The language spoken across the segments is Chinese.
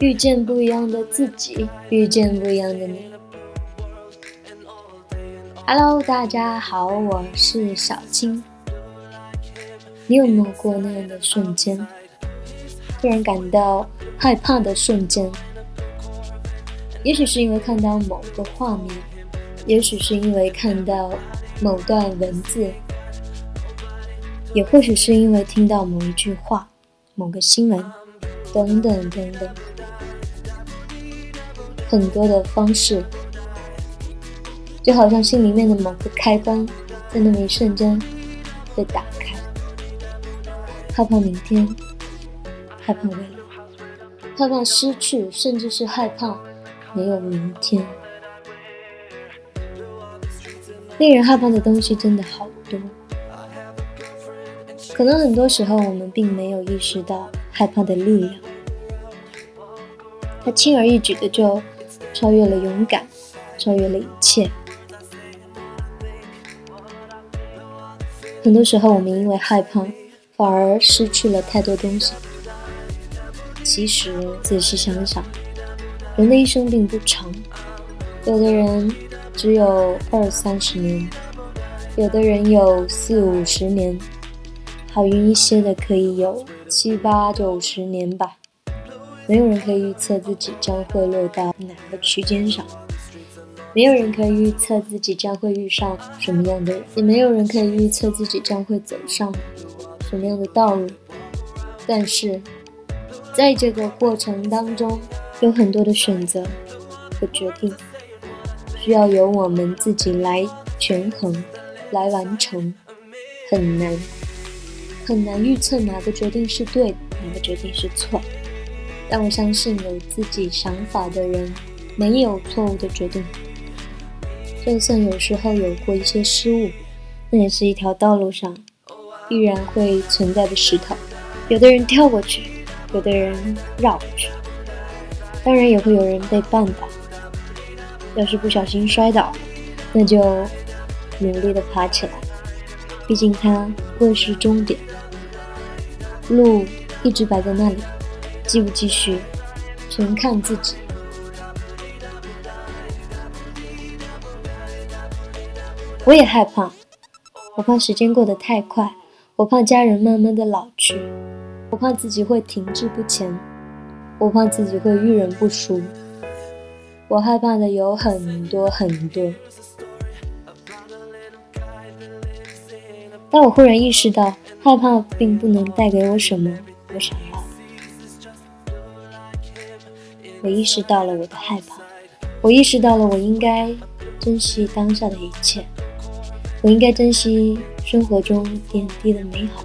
遇见不一样的自己，遇见不一样的你。Hello，大家好，我是小青。你有没有过那样的瞬间，突然感到害怕的瞬间？也许是因为看到某个画面，也许是因为看到某段文字，也或许是因为听到某一句话、某个新闻，等等等等。很多的方式，就好像心里面的某个开关，在那么一瞬间被打开。害怕明天，害怕未来，害怕失去，甚至是害怕没有明天。令人害怕的东西真的好多，可能很多时候我们并没有意识到害怕的力量，它轻而易举的就。超越了勇敢，超越了一切。很多时候，我们因为害怕，反而失去了太多东西。其实，仔细想想，人的一生并不长，有的人只有二三十年，有的人有四五十年，好运一些的可以有七八九十年吧。没有人可以预测自己将会落到哪个区间上，没有人可以预测自己将会遇上什么样的人，也没有人可以预测自己将会走上什么样的道路。但是，在这个过程当中，有很多的选择和决定，需要由我们自己来权衡、来完成，很难，很难预测哪个决定是对，哪个决定是错。但我相信，有自己想法的人，没有错误的决定。就算有时候有过一些失误，那也是一条道路上必然会存在的石头。有的人跳过去，有的人绕过去，当然也会有人被绊倒。要是不小心摔倒，那就努力的爬起来，毕竟它会是终点。路一直摆在那里。继不继续，全看自己。我也害怕，我怕时间过得太快，我怕家人慢慢的老去，我怕自己会停滞不前，我怕自己会遇人不淑。我害怕的有很多很多，但我忽然意识到，害怕并不能带给我什么我想我意识到了我的害怕，我意识到了我应该珍惜当下的一切，我应该珍惜生活中点滴的美好，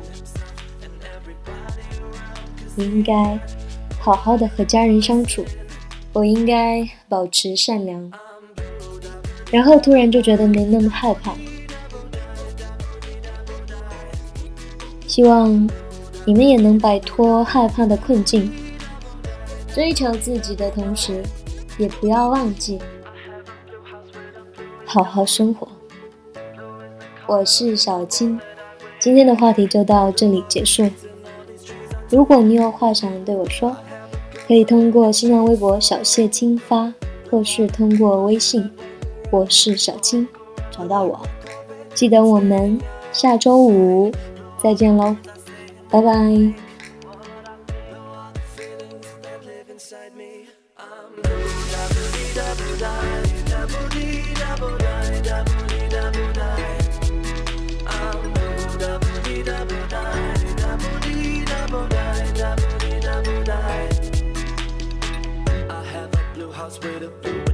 我应该好好的和家人相处，我应该保持善良，然后突然就觉得没那么害怕。希望你们也能摆脱害怕的困境。追求自己的同时，也不要忘记好好生活。我是小青，今天的话题就到这里结束。如果你有话想对我说，可以通过新浪微博小谢青发，或是通过微信我是小青找到我。记得我们下周五再见喽，拜拜。I have a blue house with a blue